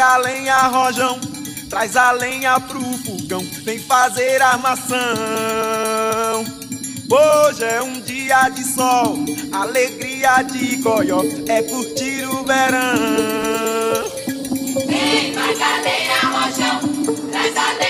Magalenha, rojão, traz a lenha pro fogão, vem fazer armação. Hoje é um dia de sol, alegria de goió, é curtir o verão. Vem, Magalenha, rojão, traz a lenha